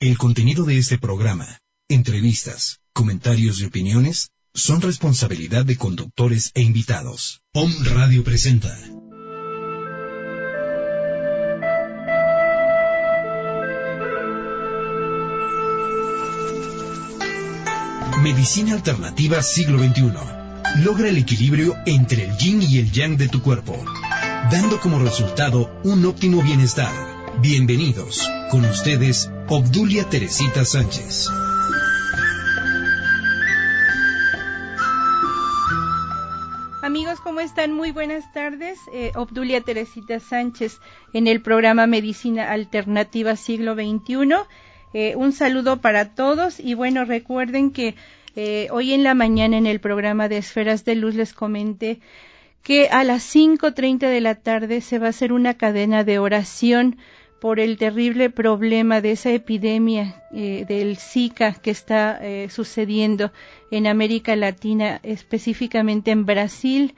El contenido de este programa, entrevistas, comentarios y opiniones son responsabilidad de conductores e invitados. POM Radio presenta. Medicina Alternativa Siglo XXI. Logra el equilibrio entre el yin y el yang de tu cuerpo, dando como resultado un óptimo bienestar. Bienvenidos. Con ustedes, Obdulia Teresita Sánchez. Amigos, ¿cómo están? Muy buenas tardes. Eh, Obdulia Teresita Sánchez en el programa Medicina Alternativa Siglo XXI. Eh, un saludo para todos y bueno, recuerden que eh, hoy en la mañana en el programa de Esferas de Luz les comenté que a las 5.30 de la tarde se va a hacer una cadena de oración por el terrible problema de esa epidemia eh, del Zika que está eh, sucediendo en América Latina, específicamente en Brasil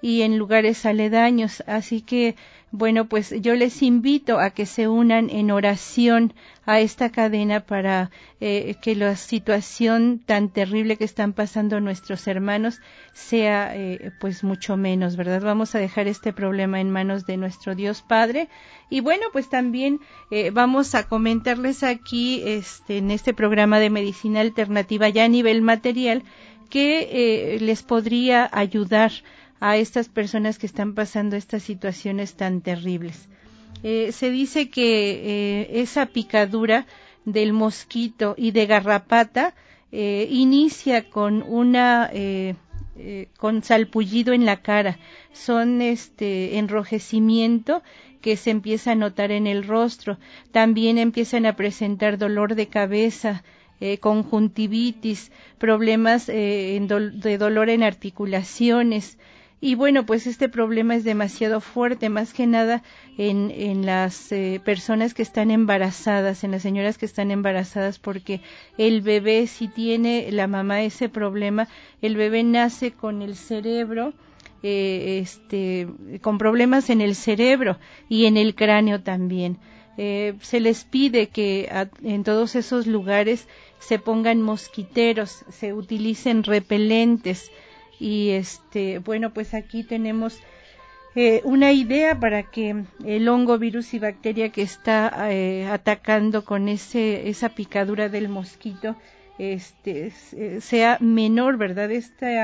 y en lugares aledaños. Así que bueno, pues yo les invito a que se unan en oración a esta cadena para eh, que la situación tan terrible que están pasando nuestros hermanos sea eh, pues mucho menos, ¿verdad? Vamos a dejar este problema en manos de nuestro Dios Padre y bueno, pues también eh, vamos a comentarles aquí este, en este programa de medicina alternativa ya a nivel material que les podría ayudar a estas personas que están pasando estas situaciones tan terribles. Eh, se dice que eh, esa picadura del mosquito y de garrapata eh, inicia con una con salpullido en la cara, son este enrojecimiento que se empieza a notar en el rostro, también empiezan a presentar dolor de cabeza, conjuntivitis, problemas de dolor en articulaciones, y bueno, pues este problema es demasiado fuerte, más que nada en, en las eh, personas que están embarazadas, en las señoras que están embarazadas, porque el bebé, si tiene la mamá ese problema, el bebé nace con el cerebro, eh, este, con problemas en el cerebro y en el cráneo también. Eh, se les pide que en todos esos lugares se pongan mosquiteros, se utilicen repelentes, y este bueno pues aquí tenemos eh, una idea para que el hongo, virus y bacteria que está eh, atacando con ese, esa picadura del mosquito este, eh, sea menor, ¿verdad? Este,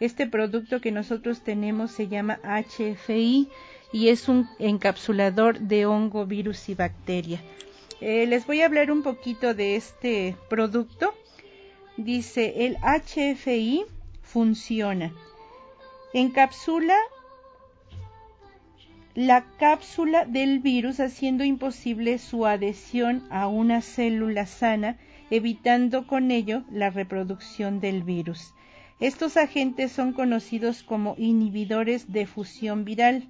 este producto que nosotros tenemos se llama HFI y es un encapsulador de hongo, virus y bacteria. les voy a hablar un poquito de este producto. Dice el HFI funciona. Encapsula la cápsula del virus haciendo imposible su adhesión a una célula sana, evitando con ello la reproducción del virus. Estos agentes son conocidos como inhibidores de fusión viral.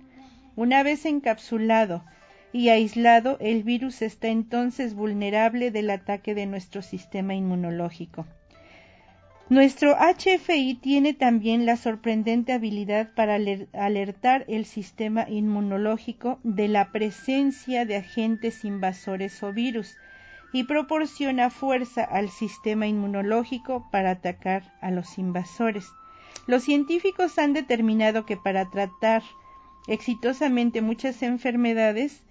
Una vez encapsulado y aislado, el virus está entonces vulnerable del ataque de nuestro sistema inmunológico. Nuestro HFI tiene también la sorprendente habilidad para alertar el sistema inmunológico de la presencia de agentes invasores o virus y proporciona fuerza al sistema inmunológico para atacar a los invasores. Los científicos han determinado que para tratar exitosamente muchas enfermedades,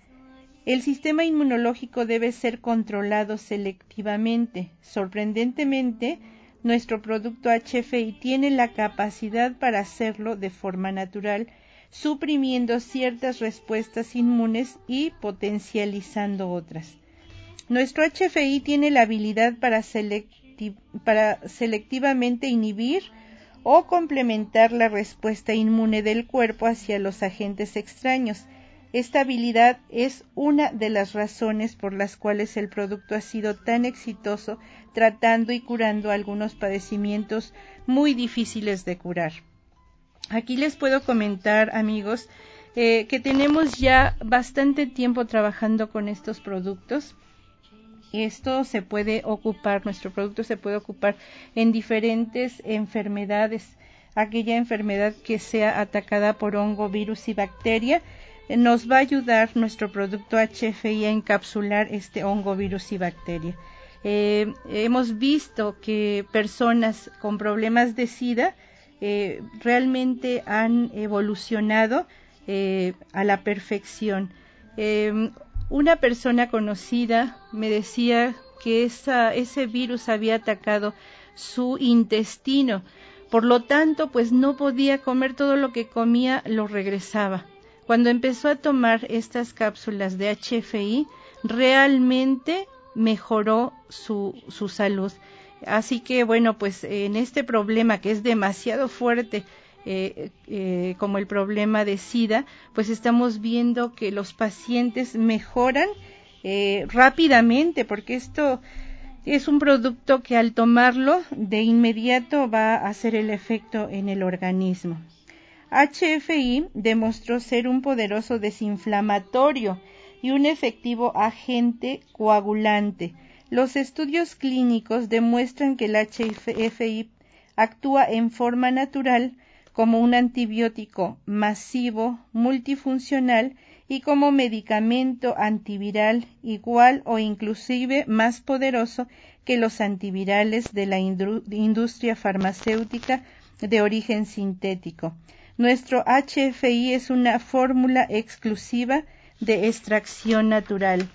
el sistema inmunológico debe ser controlado selectivamente. Sorprendentemente, nuestro producto HFI tiene la capacidad para hacerlo de forma natural, suprimiendo ciertas respuestas inmunes y potencializando otras. Nuestro HFI tiene la habilidad para, para selectivamente inhibir o complementar la respuesta inmune del cuerpo hacia los agentes extraños, Esta habilidad es una de las razones por las cuales el producto ha sido tan exitoso tratando y curando algunos padecimientos muy difíciles de curar. Aquí les puedo comentar, amigos, eh, que tenemos ya bastante tiempo trabajando con estos productos. Esto se puede ocupar, nuestro producto se puede ocupar en diferentes enfermedades. Aquella enfermedad que sea atacada por hongo, virus y bacteria, nos va a ayudar nuestro producto HFI a encapsular este hongo, virus y bacteria. Eh, hemos visto que personas con problemas de SIDA eh, realmente han evolucionado eh, a la perfección. una persona conocida me decía que ese virus había atacado su intestino, por lo tanto, pues no podía comer todo lo que comía, lo regresaba. Cuando empezó a tomar estas cápsulas de HFI, realmente mejoró su, su salud. Así que bueno, pues en este problema que es demasiado fuerte, eh, eh, como el problema de SIDA, pues estamos viendo que los pacientes mejoran eh, rápidamente, porque esto es un producto que al tomarlo de inmediato va a hacer el efecto en el organismo. HFI demostró ser un poderoso desinflamatorio y un efectivo agente coagulante. Los estudios clínicos demuestran que el HFI actúa en forma natural como un antibiótico masivo, multifuncional y como medicamento antiviral igual o inclusive más poderoso que los antivirales de la industria farmacéutica de origen sintético. Nuestro HFI es una fórmula exclusiva de extracción natural.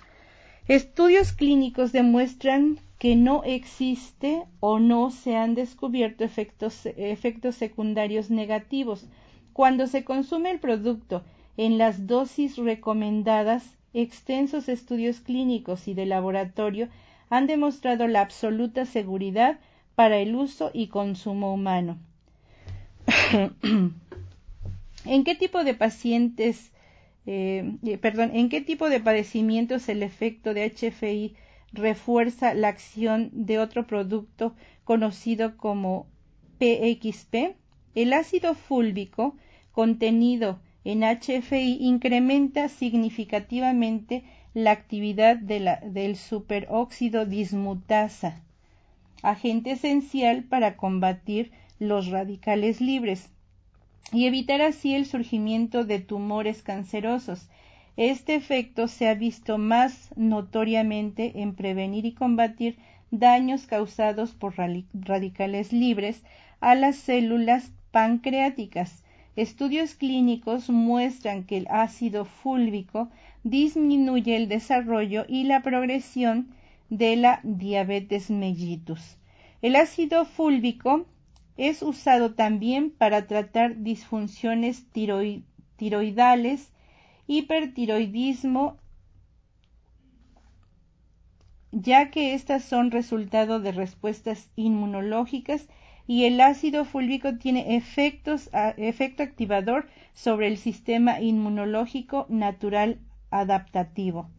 Estudios clínicos demuestran que no existe o no se han descubierto efectos, secundarios negativos. Cuando se consume el producto en las dosis recomendadas, extensos estudios clínicos y de laboratorio han demostrado la absoluta seguridad para el uso y consumo humano. ¿En qué tipo de pacientes, eh, eh, perdón, en qué tipo de padecimientos el efecto de HFI refuerza la acción de otro producto conocido como PXP? El ácido fúlvico contenido en HFI incrementa significativamente la actividad del superóxido dismutasa, agente esencial para combatir los radicales libres y evitar así el surgimiento de tumores cancerosos. Este efecto se ha visto más notoriamente en prevenir y combatir daños causados por radicales libres a las células pancreáticas. Estudios clínicos muestran que el ácido fúlvico disminuye el desarrollo y la progresión de la diabetes mellitus. El ácido fúlvico es usado también para tratar disfunciones tiroidales, hipertiroidismo, ya que estas son resultado de respuestas inmunológicas y el ácido fúlvico tiene efectos, efecto activador sobre el sistema inmunológico natural adaptativo.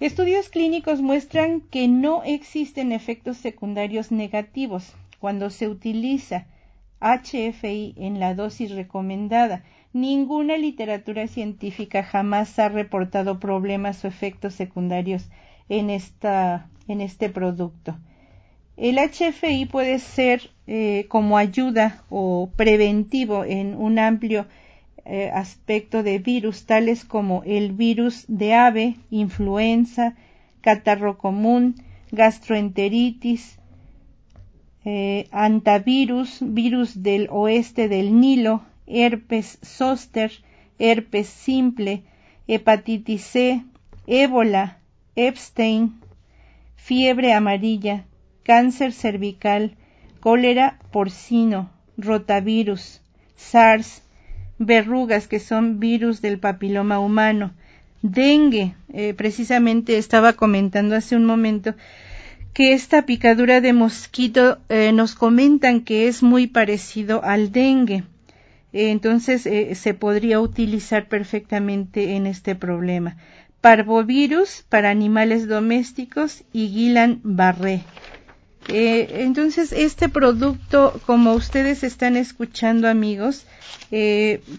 Estudios clínicos muestran que no existen efectos secundarios negativos, cuando se utiliza HFI en la dosis recomendada. Ninguna literatura científica jamás ha reportado problemas o efectos secundarios en, esta, en este producto. El HFI puede ser eh, como ayuda o preventivo en un amplio eh, aspecto de virus, tales como el virus de ave, influenza, catarro común, gastroenteritis, eh, antivirus, virus del oeste del Nilo, herpes zoster, herpes simple, hepatitis C, ébola, Epstein, fiebre amarilla, cáncer cervical, cólera porcino, rotavirus, SARS, verrugas que son virus del papiloma humano, dengue, eh, precisamente estaba comentando hace un momento que esta picadura de mosquito eh, nos comentan que es muy parecido al dengue. entonces eh, se podría utilizar perfectamente en este problema. Parvovirus para animales domésticos y Guillain-Barré. Eh, entonces, este producto, como ustedes están escuchando, amigos,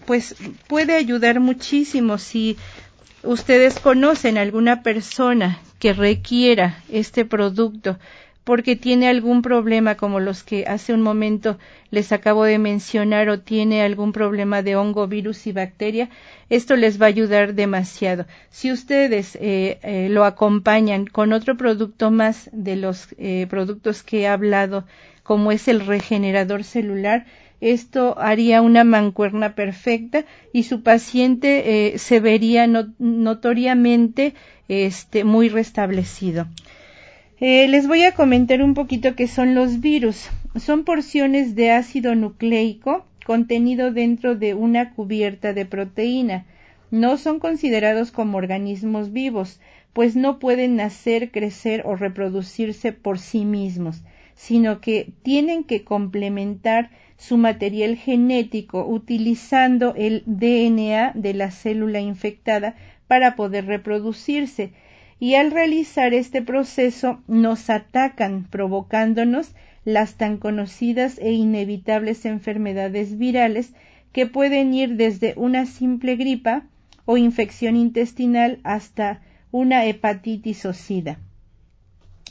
pues puede ayudar muchísimo si ustedes conocen alguna persona que requiera este producto porque tiene algún problema como los que hace un momento les acabo de mencionar o tiene algún problema de hongo, virus y bacteria, esto les va a ayudar demasiado. Si ustedes eh, eh, lo acompañan con otro producto más de los eh, productos que he hablado, como es el regenerador celular, esto haría una mancuerna perfecta y su paciente se vería notoriamente este, muy restablecido. Eh, les voy a comentar un poquito qué son los virus. Son porciones de ácido nucleico contenido dentro de una cubierta de proteína. No son considerados como organismos vivos, pues no pueden nacer, crecer o reproducirse por sí mismos, sino que tienen que complementar su material genético utilizando el DNA de la célula infectada para poder reproducirse y al realizar este proceso nos atacan provocándonos las tan conocidas e inevitables enfermedades virales que pueden ir desde una simple gripa o infección intestinal hasta una hepatitis o sida.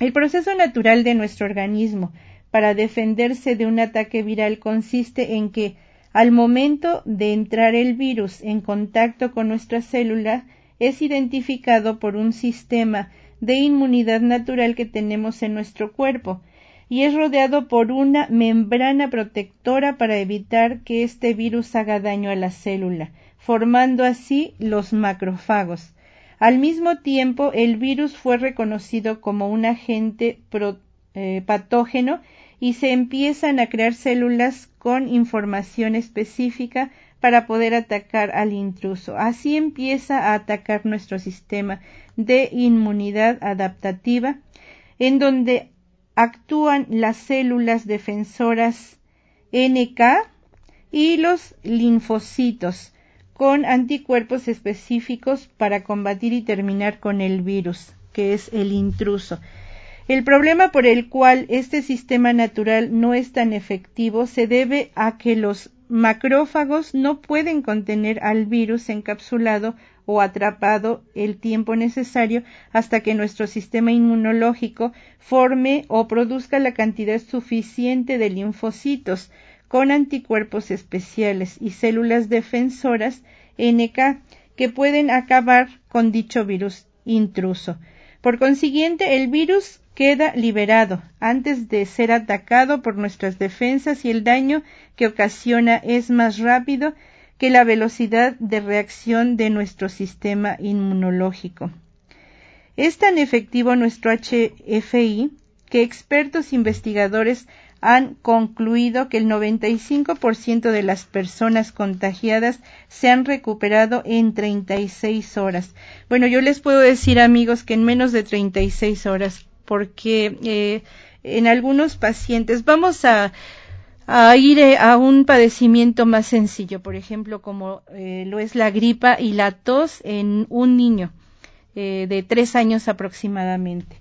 El proceso natural de nuestro organismo para defenderse de un ataque viral consiste en que al momento de entrar el virus en contacto con nuestra célula es identificado por un sistema de inmunidad natural que tenemos en nuestro cuerpo y es rodeado por una membrana protectora para evitar que este virus haga daño a la célula, formando así los macrófagos. Al mismo tiempo, el virus fue reconocido como un agente eh, patógeno y se empiezan a crear células con información específica para poder atacar al intruso. Así empieza a atacar nuestro sistema de inmunidad adaptativa, en donde actúan las células defensoras NK y los linfocitos con anticuerpos específicos para combatir y terminar con el virus, que es el intruso. El problema por el cual este sistema natural no es tan efectivo se debe a que los macrófagos no pueden contener al virus encapsulado o atrapado el tiempo necesario hasta que nuestro sistema inmunológico forme o produzca la cantidad suficiente de linfocitos con anticuerpos especiales y células defensoras NK que pueden acabar con dicho virus intruso. Por consiguiente, el virus queda liberado antes de ser atacado por nuestras defensas y el daño que ocasiona es más rápido que la velocidad de reacción de nuestro sistema inmunológico. Es tan efectivo nuestro HFI que expertos investigadores han concluido que el 95% de las personas contagiadas se han recuperado en 36 horas. Bueno, yo les puedo decir, amigos, que en menos de 36 horas porque eh, en algunos pacientes vamos a, ir eh, a un padecimiento más sencillo, por ejemplo, como eh, lo es la gripa y la tos en un niño de tres años aproximadamente.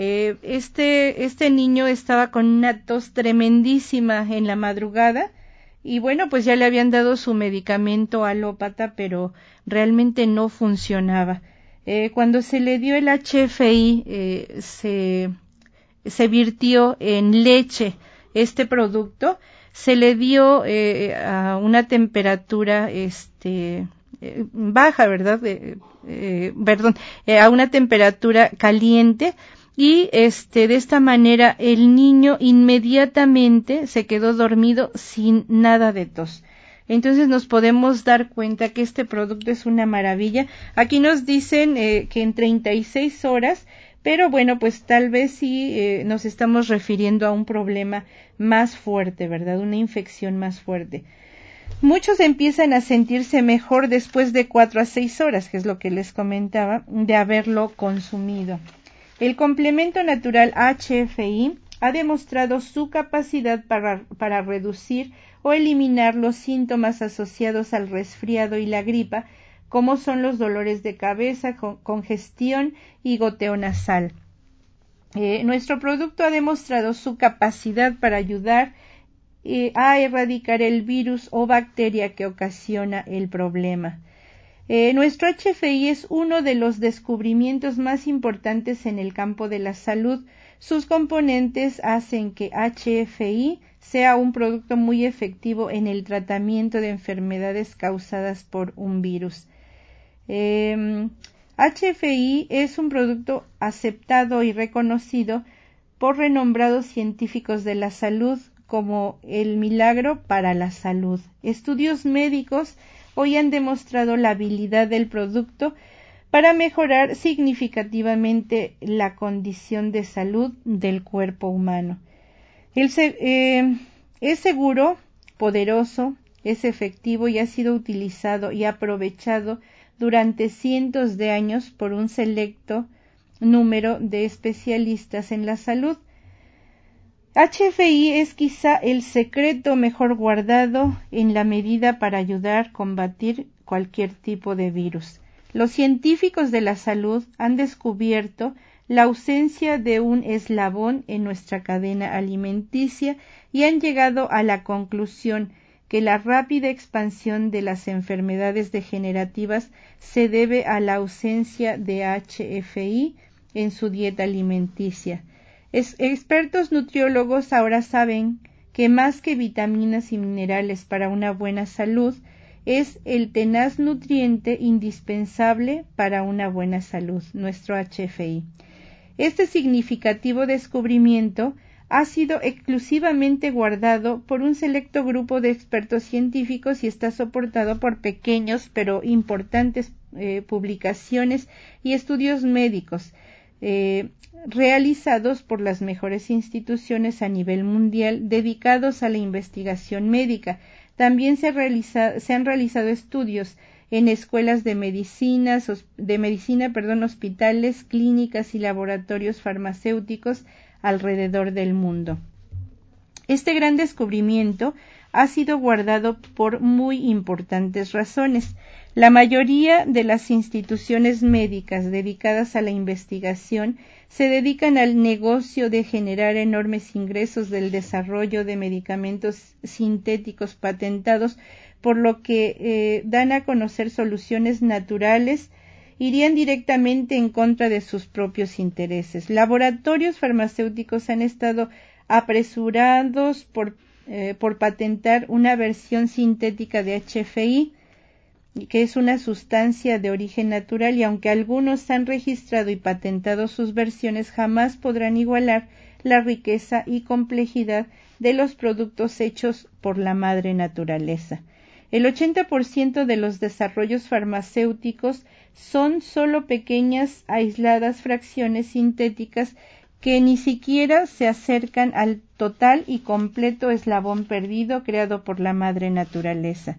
Este, este niño estaba con una tos tremendísima en la madrugada y bueno, pues ya le habían dado su medicamento alópata, pero realmente no funcionaba. Eh, cuando se le dio el HFI, eh, se, se virtió en leche este producto, se le dio eh, a una temperatura este, baja, ¿verdad? perdón, a una temperatura caliente y este de esta manera el niño inmediatamente se quedó dormido sin nada de tos entonces nos podemos dar cuenta que este producto es una maravilla. Aquí nos dicen eh, que en 36 horas, pero bueno, pues tal vez sí eh, nos estamos refiriendo a un problema más fuerte, ¿verdad? Una infección más fuerte. Muchos empiezan a sentirse mejor después de cuatro a seis horas, que es lo que les comentaba, de haberlo consumido. El complemento natural HFI ha demostrado su capacidad para, para reducir o eliminar los síntomas asociados al resfriado y la gripa, como son los dolores de cabeza, congestión y goteo nasal. Eh, nuestro producto ha demostrado su capacidad para ayudar eh, a erradicar el virus o bacteria que ocasiona el problema. Eh, nuestro HFI es uno de los descubrimientos más importantes en el campo de la salud. Sus componentes hacen que HFI sea un producto muy efectivo en el tratamiento de enfermedades causadas por un virus. HFI em, es un producto aceptado y reconocido por renombrados científicos de la salud como el milagro para la salud. Estudios médicos hoy han demostrado la habilidad del producto para mejorar significativamente la condición de salud del cuerpo humano. Eh, es seguro, poderoso, es efectivo y ha sido utilizado y aprovechado durante cientos de años por un selecto número de especialistas en la salud. HFI es quizá el secreto mejor guardado en la medida para ayudar a combatir cualquier tipo de virus. Los científicos de la salud han descubierto la ausencia de un eslabón en nuestra cadena alimenticia y han llegado a la conclusión que la rápida expansión de las enfermedades degenerativas se debe a la ausencia de HFI en su dieta alimenticia. Expertos nutriólogos ahora saben que más que vitaminas y minerales para una buena salud, es el tenaz nutriente indispensable para una buena salud, nuestro HFI. Este significativo descubrimiento ha sido exclusivamente guardado por un selecto grupo de expertos científicos y está soportado por pequeños pero importantes eh, publicaciones y estudios médicos eh, realizados por las mejores instituciones a nivel mundial dedicados a la investigación médica. También se, han realizado estudios en escuelas de medicina, de medicina, hospitales, clínicas y laboratorios farmacéuticos alrededor del mundo. Este gran descubrimiento ha sido guardado por muy importantes razones. La mayoría de las instituciones médicas dedicadas a la investigación se dedican al negocio de generar enormes ingresos del desarrollo de medicamentos sintéticos patentados, por lo que eh, dan a conocer soluciones naturales irían directamente en contra de sus propios intereses. Laboratorios farmacéuticos han estado apresurados por, eh, por patentar una versión sintética de HFI, que es una sustancia de origen natural y aunque algunos han registrado y patentado sus versiones, jamás podrán igualar la riqueza y complejidad de los productos hechos por la madre naturaleza. El 80% de los desarrollos farmacéuticos son solo pequeñas aisladas fracciones sintéticas que ni siquiera se acercan al total y completo eslabón perdido creado por la madre naturaleza.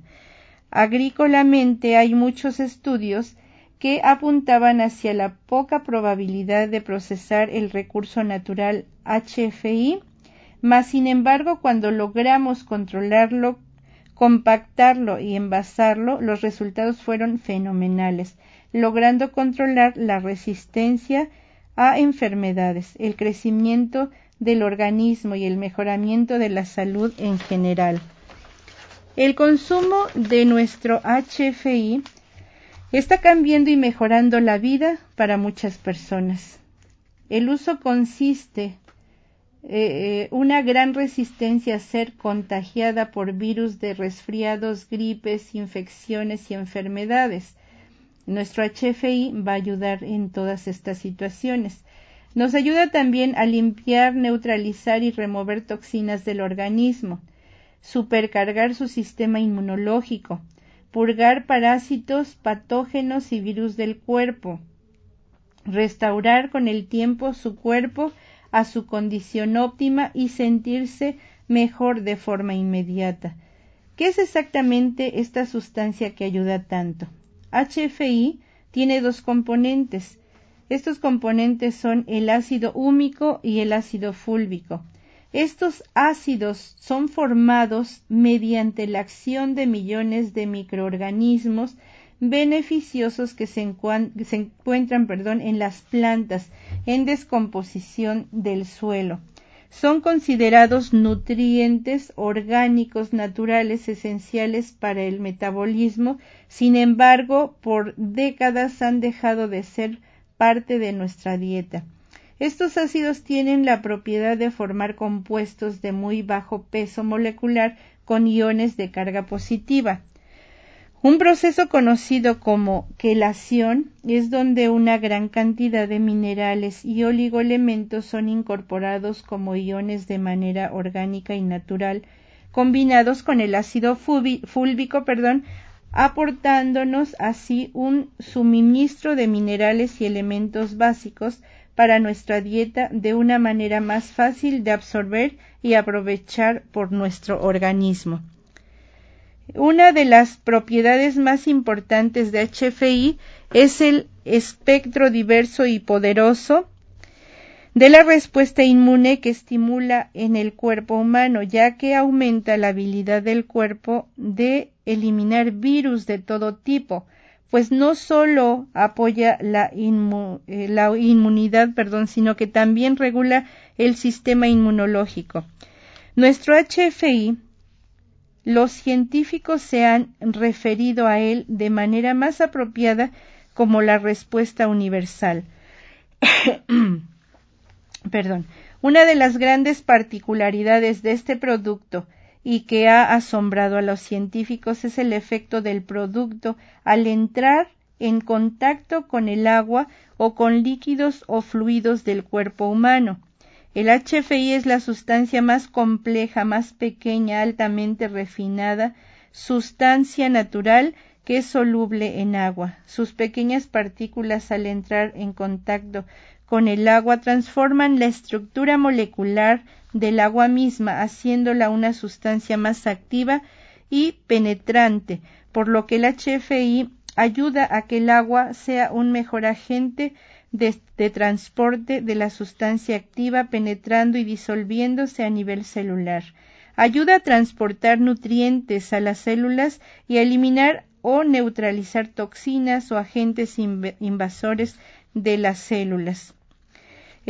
Agrícolamente hay muchos estudios que apuntaban hacia la poca probabilidad de procesar el recurso natural HFI, mas sin embargo cuando logramos controlarlo compactarlo y envasarlo, los resultados fueron fenomenales, logrando controlar la resistencia a enfermedades, el crecimiento del organismo y el mejoramiento de la salud en general. El consumo de nuestro HFI está cambiando y mejorando la vida para muchas personas. El uso consiste eh, una gran resistencia a ser contagiada por virus de resfriados, gripes, infecciones y enfermedades. Nuestro HFI va a ayudar en todas estas situaciones. Nos ayuda también a limpiar, neutralizar y remover toxinas del organismo, supercargar su sistema inmunológico, purgar parásitos, patógenos y virus del cuerpo, restaurar con el tiempo su cuerpo a su condición óptima y sentirse mejor de forma inmediata. ¿Qué es exactamente esta sustancia que ayuda tanto? HFI tiene dos componentes. Estos componentes son el ácido húmico y el ácido fúlvico. Estos ácidos son formados mediante la acción de millones de microorganismos beneficiosos que se, encuentran perdón, en las plantas en descomposición del suelo. Son considerados nutrientes orgánicos naturales esenciales para el metabolismo, sin embargo, por décadas han dejado de ser parte de nuestra dieta. Estos ácidos tienen la propiedad de formar compuestos de muy bajo peso molecular con iones de carga positiva. Un proceso conocido como quelación es donde una gran cantidad de minerales y oligoelementos son incorporados como iones de manera orgánica y natural, combinados con el ácido fúlvico, perdón, aportándonos así un suministro de minerales y elementos básicos para nuestra dieta de una manera más fácil de absorber y aprovechar por nuestro organismo. Una de las propiedades más importantes de HFI es el espectro diverso y poderoso de la respuesta inmune que estimula en el cuerpo humano, ya que aumenta la habilidad del cuerpo de eliminar virus de todo tipo, pues no solo apoya la, eh, la inmunidad, perdón, sino que también regula el sistema inmunológico. Nuestro HFI, los científicos se han referido a él de manera más apropiada como la respuesta universal. perdón. Una de las grandes particularidades de este producto y que ha asombrado a los científicos es el efecto del producto al entrar en contacto con el agua o con líquidos o fluidos del cuerpo humano. El HFI es la sustancia más compleja, más pequeña, altamente refinada, sustancia natural que es soluble en agua. Sus pequeñas partículas al entrar en contacto con el agua transforman la estructura molecular del agua misma, haciéndola una sustancia más activa y penetrante, por lo que el HFI ayuda a que el agua sea un mejor agente de, transporte de la sustancia activa penetrando y disolviéndose a nivel celular. Ayuda a transportar nutrientes a las células y a eliminar o neutralizar toxinas o agentes invasores de las células.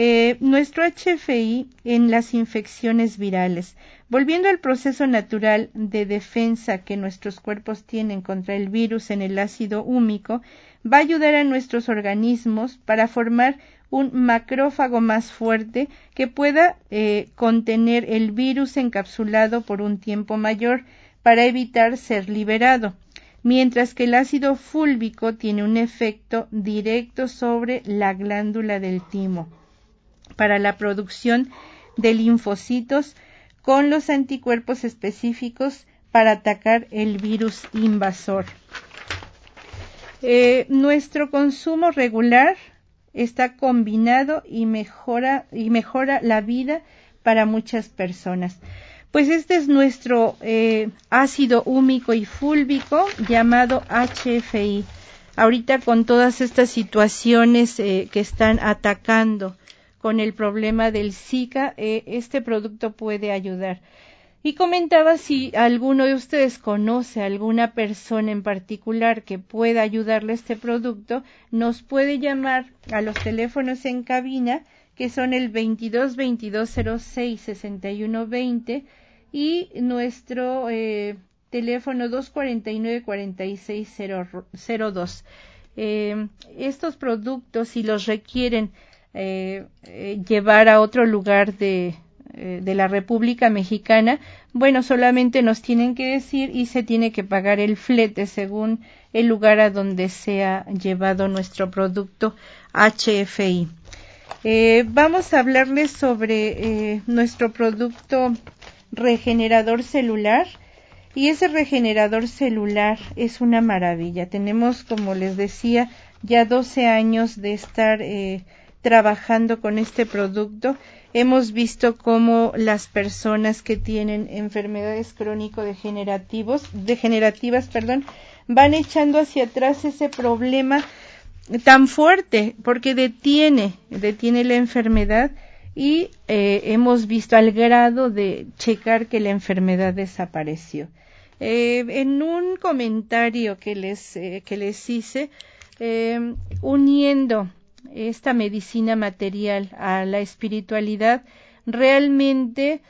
Eh, nuestro HFI en las infecciones virales. Volviendo al proceso natural de defensa que nuestros cuerpos tienen contra el virus en el ácido húmico, va a ayudar a nuestros organismos para formar un macrófago más fuerte que pueda eh, contener el virus encapsulado por un tiempo mayor para evitar ser liberado, mientras que el ácido fúlvico tiene un efecto directo sobre la glándula del timo para la producción de linfocitos con los anticuerpos específicos para atacar el virus invasor. Eh, nuestro consumo regular está combinado y mejora, y mejora la vida para muchas personas. Pues este es nuestro eh, ácido húmico y fúlvico llamado HFI. Ahorita con todas estas situaciones eh, que están atacando con el problema del Zika, eh, este producto puede ayudar. Y comentaba si alguno de ustedes conoce a alguna persona en particular que pueda ayudarle a este producto, nos puede llamar a los teléfonos en cabina que son el 22 22 06 61 20 y nuestro eh, teléfono 249 46 02. Eh, estos productos, si los requieren eh, eh, llevar a otro lugar eh, de la República Mexicana, bueno, solamente nos tienen que decir y se tiene que pagar el flete según el lugar a donde sea llevado nuestro producto HFI. vamos a hablarles sobre nuestro producto regenerador celular y ese regenerador celular es una maravilla. Tenemos, como les decía, ya 12 años de estar trabajando con este producto, hemos visto cómo las personas que tienen enfermedades crónico-degenerativos, degenerativas, perdón, van echando hacia atrás ese problema tan fuerte porque detiene, detiene la enfermedad y eh, hemos visto al grado de checar que la enfermedad desapareció. Eh, en un comentario que les, eh, que les hice, uniendo esta medicina material a la espiritualidad, realmente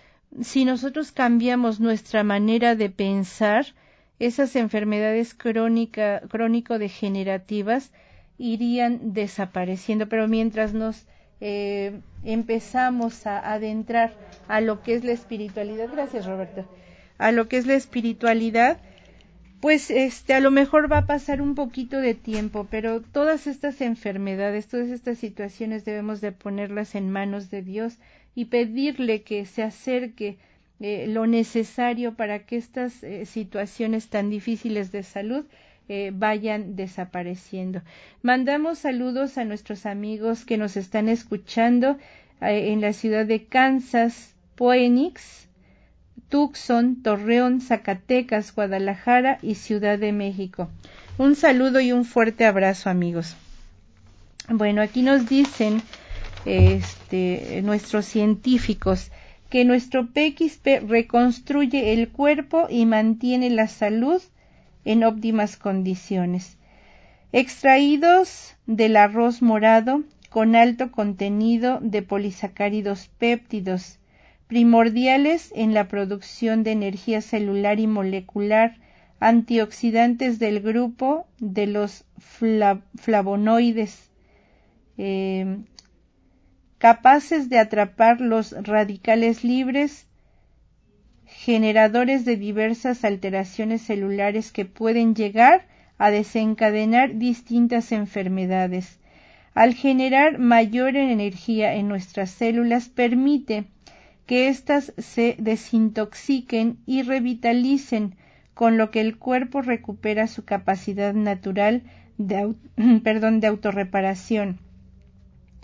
si nosotros cambiamos nuestra manera de pensar, esas enfermedades crónica, crónico-degenerativas irían desapareciendo, pero mientras nos eh, empezamos a adentrar a lo que es la espiritualidad, gracias Roberto, a lo que es la espiritualidad, pues este a lo mejor va a pasar un poquito de tiempo, pero todas estas enfermedades, todas estas situaciones debemos de ponerlas en manos de Dios y pedirle que se acerque eh, lo necesario para que estas eh, situaciones tan difíciles de salud eh, vayan desapareciendo. Mandamos saludos a nuestros amigos que nos están escuchando en la ciudad de Kansas, Phoenix, Tucson, Torreón, Zacatecas, Guadalajara y Ciudad de México. Un saludo y un fuerte abrazo, amigos. Bueno, aquí nos dicen este, nuestros científicos que nuestro PXP reconstruye el cuerpo y mantiene la salud en óptimas condiciones. Extraídos del arroz morado con alto contenido de polisacáridos péptidos, primordiales en la producción de energía celular y molecular, antioxidantes del grupo de los flavonoides, eh, capaces de atrapar los radicales libres, generadores de diversas alteraciones celulares que pueden llegar a desencadenar distintas enfermedades. Al generar mayor energía en nuestras células permite que éstas se desintoxiquen y revitalicen, con lo que el cuerpo recupera su capacidad natural de, perdón, de autorreparación.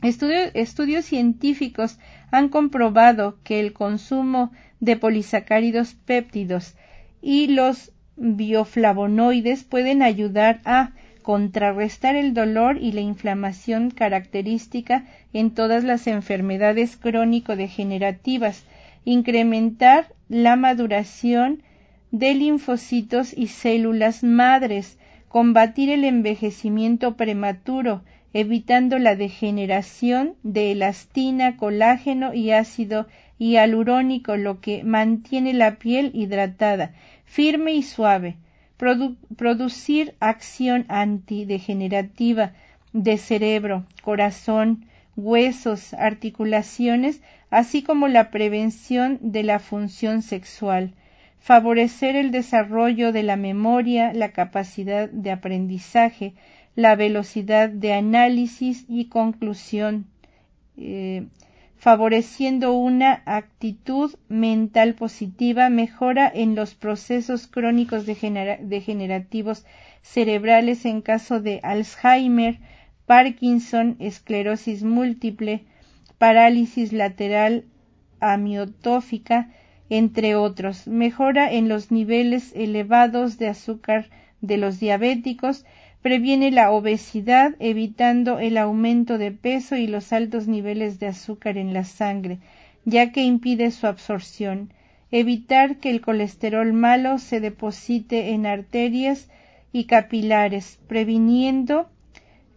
estudios científicos han comprobado que el consumo de polisacáridos péptidos y los bioflavonoides pueden ayudar a contrarrestar el dolor y la inflamación característica en todas las enfermedades crónico-degenerativas, incrementar la maduración de linfocitos y células madres, combatir el envejecimiento prematuro, evitando la degeneración de elastina, colágeno y ácido hialurónico, lo que mantiene la piel hidratada, firme y suave, producir acción antidegenerativa de cerebro, corazón, huesos, articulaciones, así como la prevención de la función sexual, favorecer el desarrollo de la memoria, la capacidad de aprendizaje, la velocidad de análisis y conclusión, eh, favoreciendo una actitud mental positiva, mejora en los procesos crónicos degenerativos cerebrales en caso de Alzheimer, Parkinson, esclerosis múltiple, parálisis lateral amiotófica, entre otros. Mejora en los niveles elevados de azúcar de los diabéticos, previene la obesidad evitando el aumento de peso y los altos niveles de azúcar en la sangre, ya que impide su absorción, evitar que el colesterol malo se deposite en arterias y capilares, previniendo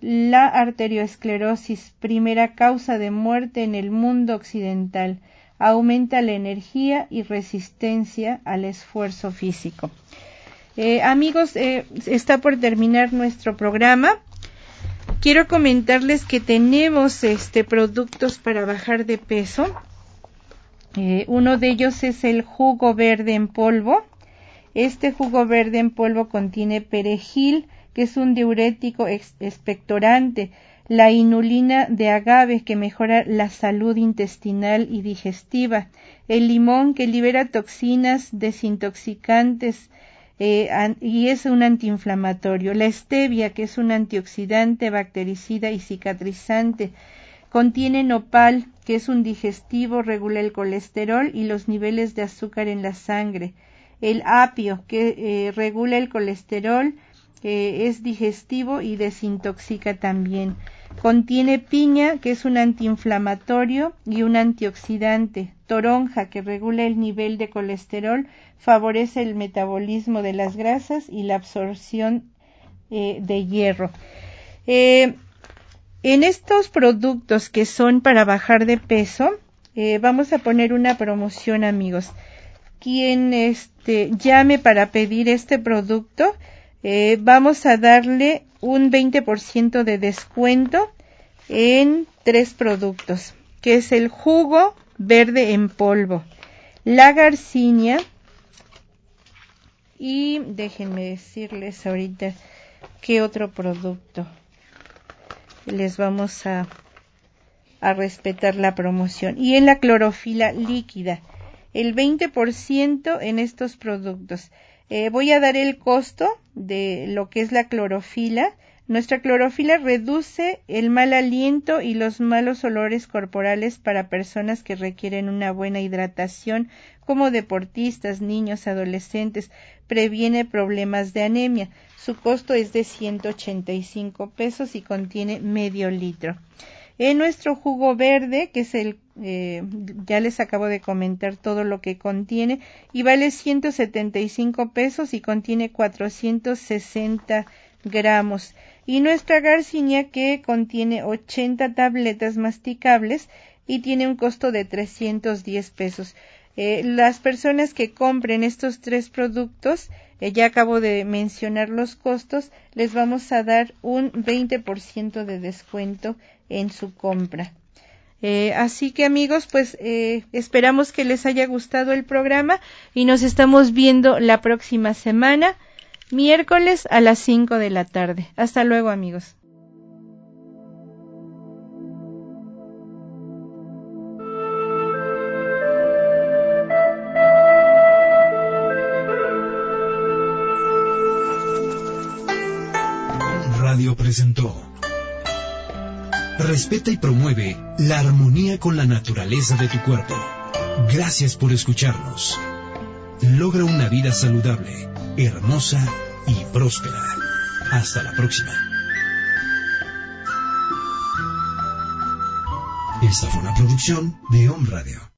la arteriosclerosis, primera causa de muerte en el mundo occidental, aumenta la energía y resistencia al esfuerzo físico. Eh, amigos, eh, está por terminar nuestro programa. Quiero comentarles que tenemos este productos para bajar de peso. Eh, uno de ellos es el jugo verde en polvo. Este jugo verde en polvo contiene perejil, que es un diurético expectorante, la inulina de agave, que mejora la salud intestinal y digestiva, el limón, que libera toxinas desintoxicantes, eh, y es un antiinflamatorio. La stevia, que es un antioxidante, bactericida y cicatrizante, contiene nopal, que es un digestivo, regula el colesterol y los niveles de azúcar en la sangre. El apio, que eh, regula el colesterol eh, es digestivo y desintoxica también. Contiene piña, que es un antiinflamatorio y un antioxidante. Toronja, que regula el nivel de colesterol, favorece el metabolismo de las grasas y la absorción eh, de hierro. Eh, en estos productos que son para bajar de peso, eh, vamos a poner una promoción, amigos. Quien este, llame para pedir este producto, vamos a darle un 20% de descuento en tres productos, que es el jugo verde en polvo, la garcinia y déjenme decirles ahorita qué otro producto les vamos a, a respetar la promoción. Y en la clorofila líquida, el 20% en estos productos. Eh, voy a dar el costo de lo que es la clorofila. Nuestra clorofila reduce el mal aliento y los malos olores corporales para personas que requieren una buena hidratación, como deportistas, niños, adolescentes. Previene problemas de anemia. Su costo es de 185 pesos y contiene medio litro. En nuestro jugo verde, que es el, eh, ya les acabo de comentar todo lo que contiene, y vale 175 pesos y contiene 460 gramos. Y nuestra garcinia que contiene 80 tabletas masticables y tiene un costo de 310 pesos. Eh, las personas que compren estos tres productos, eh, ya acabo de mencionar los costos, les vamos a dar un 20% de descuento en su compra. Eh, así que amigos, pues esperamos que les haya gustado el programa y nos estamos viendo la próxima semana, miércoles a las 5 de la tarde. Hasta luego amigos. Respeta y promueve la armonía con la naturaleza de tu cuerpo. Gracias por escucharnos. Logra una vida saludable, hermosa y próspera. Hasta la próxima. Esta fue una producción de Home Radio.